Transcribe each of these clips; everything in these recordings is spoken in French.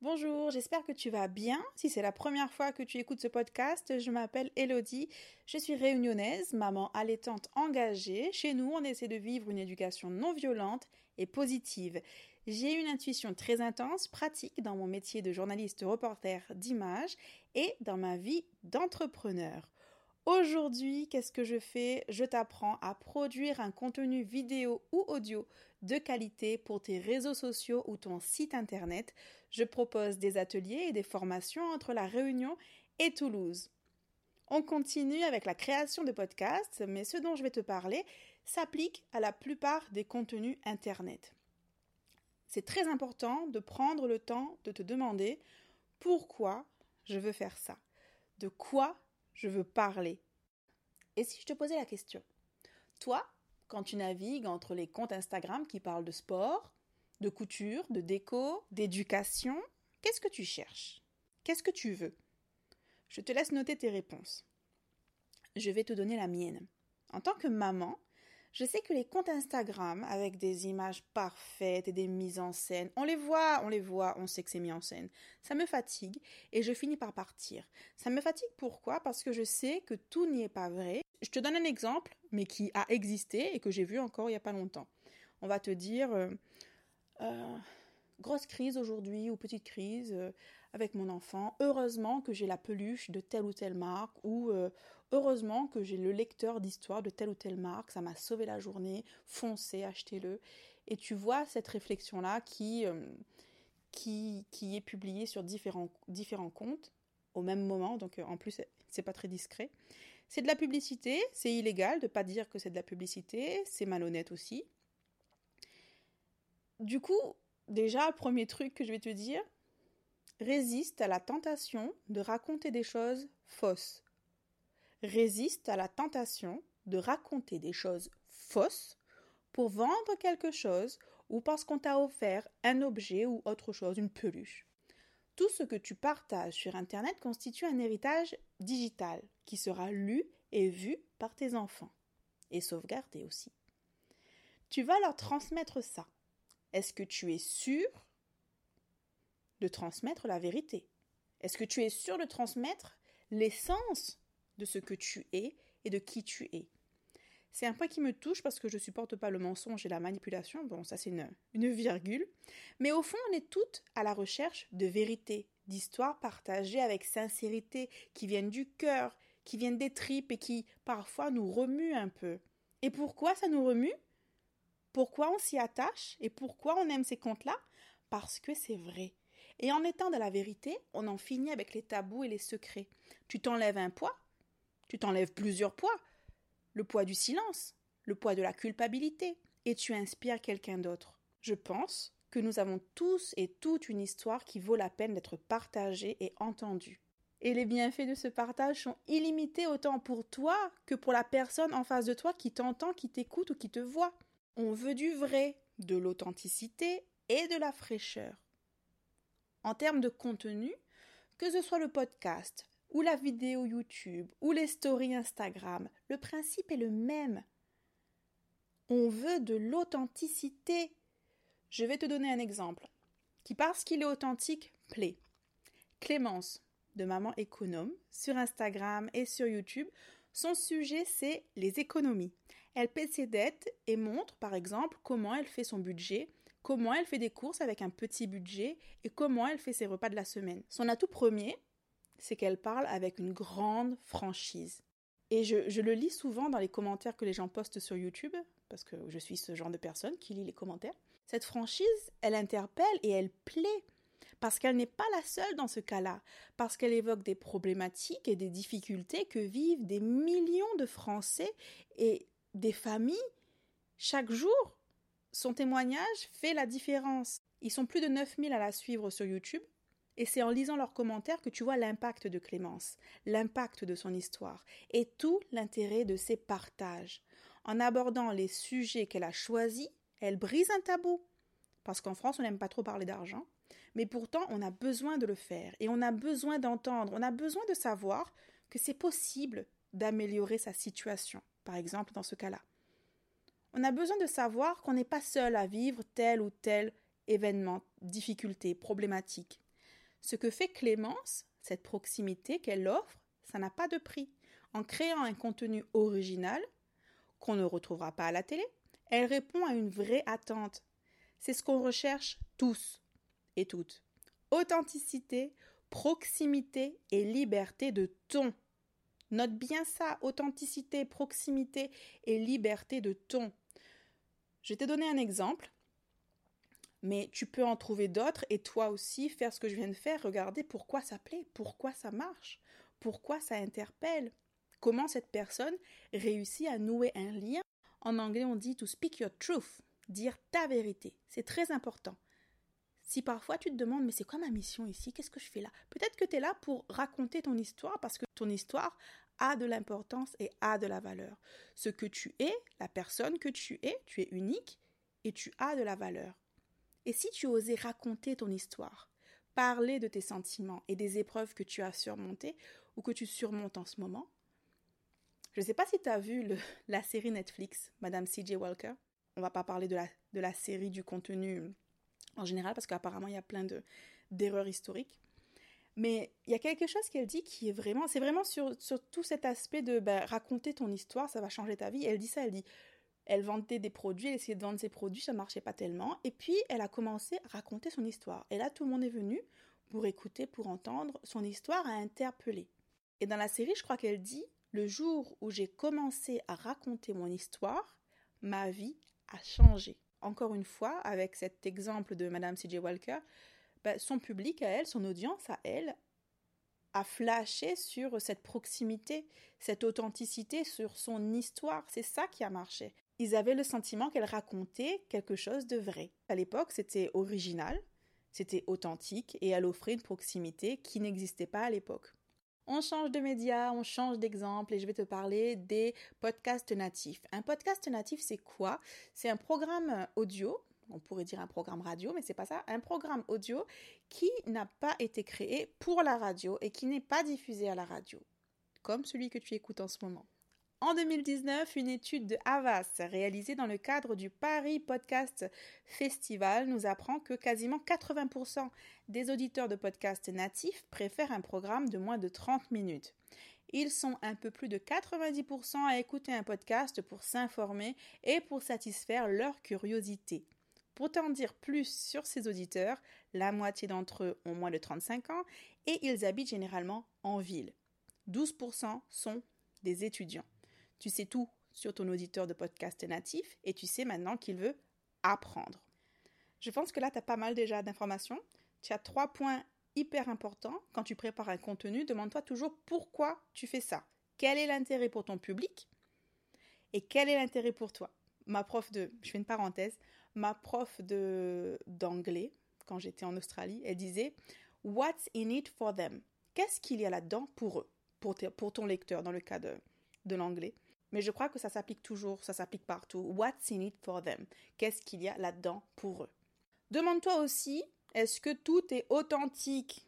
Bonjour, j'espère que tu vas bien. Si c'est la première fois que tu écoutes ce podcast, je m'appelle Elodie, je suis réunionnaise, maman allaitante engagée. Chez nous, on essaie de vivre une éducation non violente et positive. J'ai une intuition très intense, pratique dans mon métier de journaliste reporter d'image et dans ma vie d'entrepreneur. Aujourd'hui, qu'est-ce que je fais? Je t'apprends à produire un contenu vidéo ou audio de qualité pour tes réseaux sociaux ou ton site internet. Je propose des ateliers et des formations entre la Réunion et Toulouse. On continue avec la création de podcasts, mais ce dont je vais te parler s'applique à la plupart des contenus internet. C'est très important de prendre le temps de te demander pourquoi je veux faire ça, de quoi je veux parler. Et si je te posais la question Toi, quand tu navigues entre les comptes Instagram qui parlent de sport, de couture, de déco, d'éducation, qu'est-ce que tu cherches? Qu'est-ce que tu veux? Je te laisse noter tes réponses. Je vais te donner la mienne. En tant que maman, je sais que les comptes Instagram avec des images parfaites et des mises en scène, on les voit, on les voit, on sait que c'est mis en scène. Ça me fatigue et je finis par partir. Ça me fatigue pourquoi? Parce que je sais que tout n'y est pas vrai. Je te donne un exemple, mais qui a existé et que j'ai vu encore il n'y a pas longtemps. On va te dire, euh, euh, grosse crise aujourd'hui ou petite crise euh, avec mon enfant. Heureusement que j'ai la peluche de telle ou telle marque ou euh, heureusement que j'ai le lecteur d'histoire de telle ou telle marque. Ça m'a sauvé la journée. Foncez, achetez-le. Et tu vois cette réflexion-là qui, euh, qui, qui est publiée sur différents, différents comptes au même moment. Donc en plus, c'est pas très discret. C'est de la publicité. C'est illégal de pas dire que c'est de la publicité. C'est malhonnête aussi. Du coup, Déjà, premier truc que je vais te dire, résiste à la tentation de raconter des choses fausses. Résiste à la tentation de raconter des choses fausses pour vendre quelque chose ou parce qu'on t'a offert un objet ou autre chose, une peluche. Tout ce que tu partages sur Internet constitue un héritage digital qui sera lu et vu par tes enfants et sauvegardé aussi. Tu vas leur transmettre ça est-ce que tu es sûr de transmettre la vérité Est-ce que tu es sûr de transmettre l'essence de ce que tu es et de qui tu es? C'est un point qui me touche parce que je supporte pas le mensonge et la manipulation. Bon, ça c'est une, une virgule. Mais au fond, on est toutes à la recherche de vérité, d'histoires partagées avec sincérité, qui viennent du cœur, qui viennent des tripes et qui parfois nous remuent un peu. Et pourquoi ça nous remue? Pourquoi on s'y attache et pourquoi on aime ces contes-là? Parce que c'est vrai. Et en étant de la vérité, on en finit avec les tabous et les secrets. Tu t'enlèves un poids, tu t'enlèves plusieurs poids. Le poids du silence, le poids de la culpabilité, et tu inspires quelqu'un d'autre. Je pense que nous avons tous et toutes une histoire qui vaut la peine d'être partagée et entendue. Et les bienfaits de ce partage sont illimités autant pour toi que pour la personne en face de toi qui t'entend, qui t'écoute ou qui te voit. On veut du vrai, de l'authenticité et de la fraîcheur. En termes de contenu, que ce soit le podcast, ou la vidéo YouTube, ou les stories Instagram, le principe est le même. On veut de l'authenticité. Je vais te donner un exemple qui, parce qu'il est authentique, plaît. Clémence, de Maman Économe, sur Instagram et sur YouTube, son sujet, c'est les économies. Elle paie ses dettes et montre, par exemple, comment elle fait son budget, comment elle fait des courses avec un petit budget et comment elle fait ses repas de la semaine. Son atout premier, c'est qu'elle parle avec une grande franchise. Et je, je, le lis souvent dans les commentaires que les gens postent sur YouTube, parce que je suis ce genre de personne qui lit les commentaires. Cette franchise, elle interpelle et elle plaît parce qu'elle n'est pas la seule dans ce cas-là, parce qu'elle évoque des problématiques et des difficultés que vivent des millions de Français et des familles chaque jour. Son témoignage fait la différence. Ils sont plus de 9000 à la suivre sur YouTube, et c'est en lisant leurs commentaires que tu vois l'impact de Clémence, l'impact de son histoire, et tout l'intérêt de ses partages. En abordant les sujets qu'elle a choisis, elle brise un tabou. Parce qu'en France, on n'aime pas trop parler d'argent, mais pourtant, on a besoin de le faire et on a besoin d'entendre, on a besoin de savoir que c'est possible d'améliorer sa situation, par exemple dans ce cas-là. On a besoin de savoir qu'on n'est pas seul à vivre tel ou tel événement, difficulté, problématique. Ce que fait Clémence, cette proximité qu'elle offre, ça n'a pas de prix. En créant un contenu original, qu'on ne retrouvera pas à la télé, elle répond à une vraie attente. C'est ce qu'on recherche tous et toutes. Authenticité, proximité et liberté de ton. Note bien ça, authenticité, proximité et liberté de ton. Je t'ai donné un exemple, mais tu peux en trouver d'autres et toi aussi faire ce que je viens de faire, regarder pourquoi ça plaît, pourquoi ça marche, pourquoi ça interpelle, comment cette personne réussit à nouer un lien. En anglais, on dit to speak your truth, dire ta vérité. C'est très important. Si parfois tu te demandes, mais c'est quoi ma mission ici? Qu'est-ce que je fais là? Peut-être que tu es là pour raconter ton histoire parce que ton histoire a de l'importance et a de la valeur. Ce que tu es, la personne que tu es, tu es unique et tu as de la valeur. Et si tu osais raconter ton histoire, parler de tes sentiments et des épreuves que tu as surmontées ou que tu surmontes en ce moment, je ne sais pas si tu as vu la série Netflix, Madame C.J. Walker. On va pas parler de la, de la série, du contenu en général, parce qu'apparemment, il y a plein d'erreurs historiques. Mais il y a quelque chose qu'elle dit qui est vraiment, c'est vraiment sur, sur, tout cet aspect de ben, raconter ton histoire, ça va changer ta vie. Elle dit ça, elle dit, elle vendait des produits, elle essayait de vendre ses produits, ça marchait pas tellement. Et puis, elle a commencé à raconter son histoire. Et là, tout le monde est venu pour écouter, pour entendre. Son histoire a interpellé. Et dans la série, je crois qu'elle dit, le jour où j'ai commencé à raconter mon histoire, ma vie a changé encore une fois, avec cet exemple de Madame C.J. Walker, ben, son public à elle, son audience à elle, a flashé sur cette proximité, cette authenticité, sur son histoire. C'est ça qui a marché. Ils avaient le sentiment qu'elle racontait quelque chose de vrai. À l'époque, c'était original, c'était authentique et elle offrait une proximité qui n'existait pas à l'époque. On change de média, on change d'exemple et je vais te parler des podcasts natifs. Un podcast natif, c'est quoi? C'est un programme audio on pourrait dire un programme radio, mais c'est pas ça, un programme audio qui n'a pas été créé pour la radio et qui n'est pas diffusé à la radio, comme celui que tu écoutes en ce moment. En 2019, une étude de Havas réalisée dans le cadre du Paris Podcast Festival nous apprend que quasiment 80% des auditeurs de podcasts natifs préfèrent un programme de moins de 30 minutes. Ils sont un peu plus de 90% à écouter un podcast pour s'informer et pour satisfaire leur curiosité. Pour t'en dire plus sur ces auditeurs, la moitié d'entre eux ont moins de 35 ans et ils habitent généralement en ville. 12% sont des étudiants. Tu sais tout sur ton auditeur de podcast natif et tu sais maintenant qu'il veut apprendre. Je pense que là, tu as pas mal déjà d'informations. Tu as trois points hyper importants. Quand tu prépares un contenu, demande-toi toujours pourquoi tu fais ça. Quel est l'intérêt pour ton public et quel est l'intérêt pour toi? Ma prof de, je fais une parenthèse, ma prof de d'anglais quand j'étais en Australie, elle disait What's in it for them? Qu'est-ce qu'il y a là-dedans pour eux, pour, pour ton lecteur dans le cas de, de l'anglais mais je crois que ça s'applique toujours, ça s'applique partout. What's in it for them? Qu'est-ce qu'il y a là-dedans pour eux? Demande-toi aussi, est-ce que tout est authentique?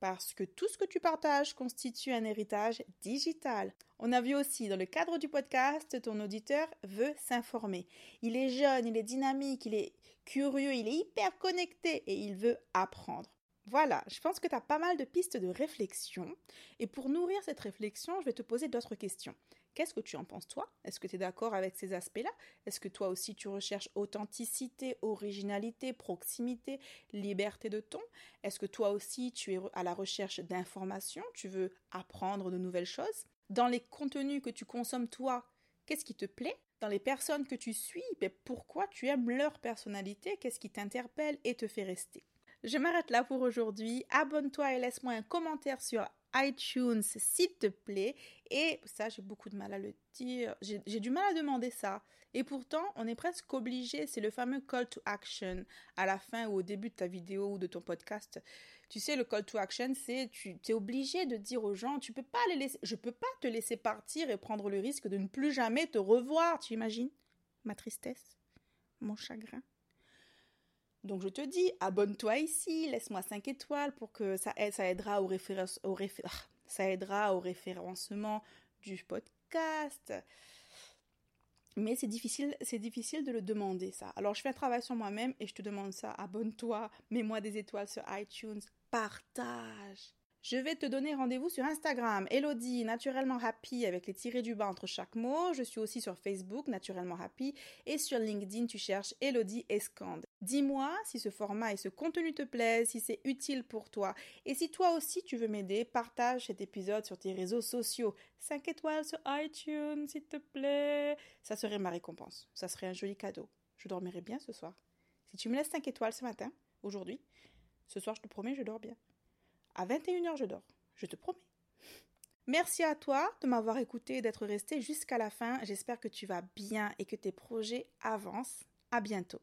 Parce que tout ce que tu partages constitue un héritage digital. On a vu aussi dans le cadre du podcast, ton auditeur veut s'informer. Il est jeune, il est dynamique, il est curieux, il est hyper connecté et il veut apprendre. Voilà, je pense que tu as pas mal de pistes de réflexion. Et pour nourrir cette réflexion, je vais te poser d'autres questions. Qu'est-ce que tu en penses toi? Est-ce que tu es d'accord avec ces aspects-là? Est-ce que toi aussi tu recherches authenticité, originalité, proximité, liberté de ton? Est-ce que toi aussi tu es à la recherche d'informations? Tu veux apprendre de nouvelles choses? Dans les contenus que tu consommes toi, qu'est-ce qui te plaît? Dans les personnes que tu suis, ben, pourquoi tu aimes leur personnalité, qu'est-ce qui t'interpelle et te fait rester? Je m'arrête là pour aujourd'hui. Abonne-toi et laisse-moi un commentaire sur iTunes, s'il te plaît. Et ça, j'ai beaucoup de mal à le dire. J'ai du mal à demander ça. Et pourtant, on est presque obligé. C'est le fameux call to action à la fin ou au début de ta vidéo ou de ton podcast. Tu sais, le call to action, c'est tu es obligé de dire aux gens, tu peux pas les laisser, je peux pas te laisser partir et prendre le risque de ne plus jamais te revoir. Tu imagines? Ma tristesse, mon chagrin. Donc je te dis, abonne-toi ici, laisse-moi 5 étoiles pour que ça, aide, ça aidera au, au ah, ça aidera au référencement du podcast. Mais c'est difficile, c'est difficile de le demander ça. Alors je fais un travail sur moi-même et je te demande ça. Abonne-toi, mets-moi des étoiles sur iTunes, partage. Je vais te donner rendez-vous sur Instagram, Elodie, naturellement happy, avec les tirés du bas entre chaque mot. Je suis aussi sur Facebook, naturellement happy, et sur LinkedIn, tu cherches Elodie Escande. Dis-moi si ce format et ce contenu te plaisent, si c'est utile pour toi. Et si toi aussi tu veux m'aider, partage cet épisode sur tes réseaux sociaux. 5 étoiles sur iTunes, s'il te plaît. Ça serait ma récompense. Ça serait un joli cadeau. Je dormirai bien ce soir. Si tu me laisses 5 étoiles ce matin, aujourd'hui, ce soir, je te promets, je dors bien. À 21h, je dors. Je te promets. Merci à toi de m'avoir écouté et d'être resté jusqu'à la fin. J'espère que tu vas bien et que tes projets avancent. À bientôt.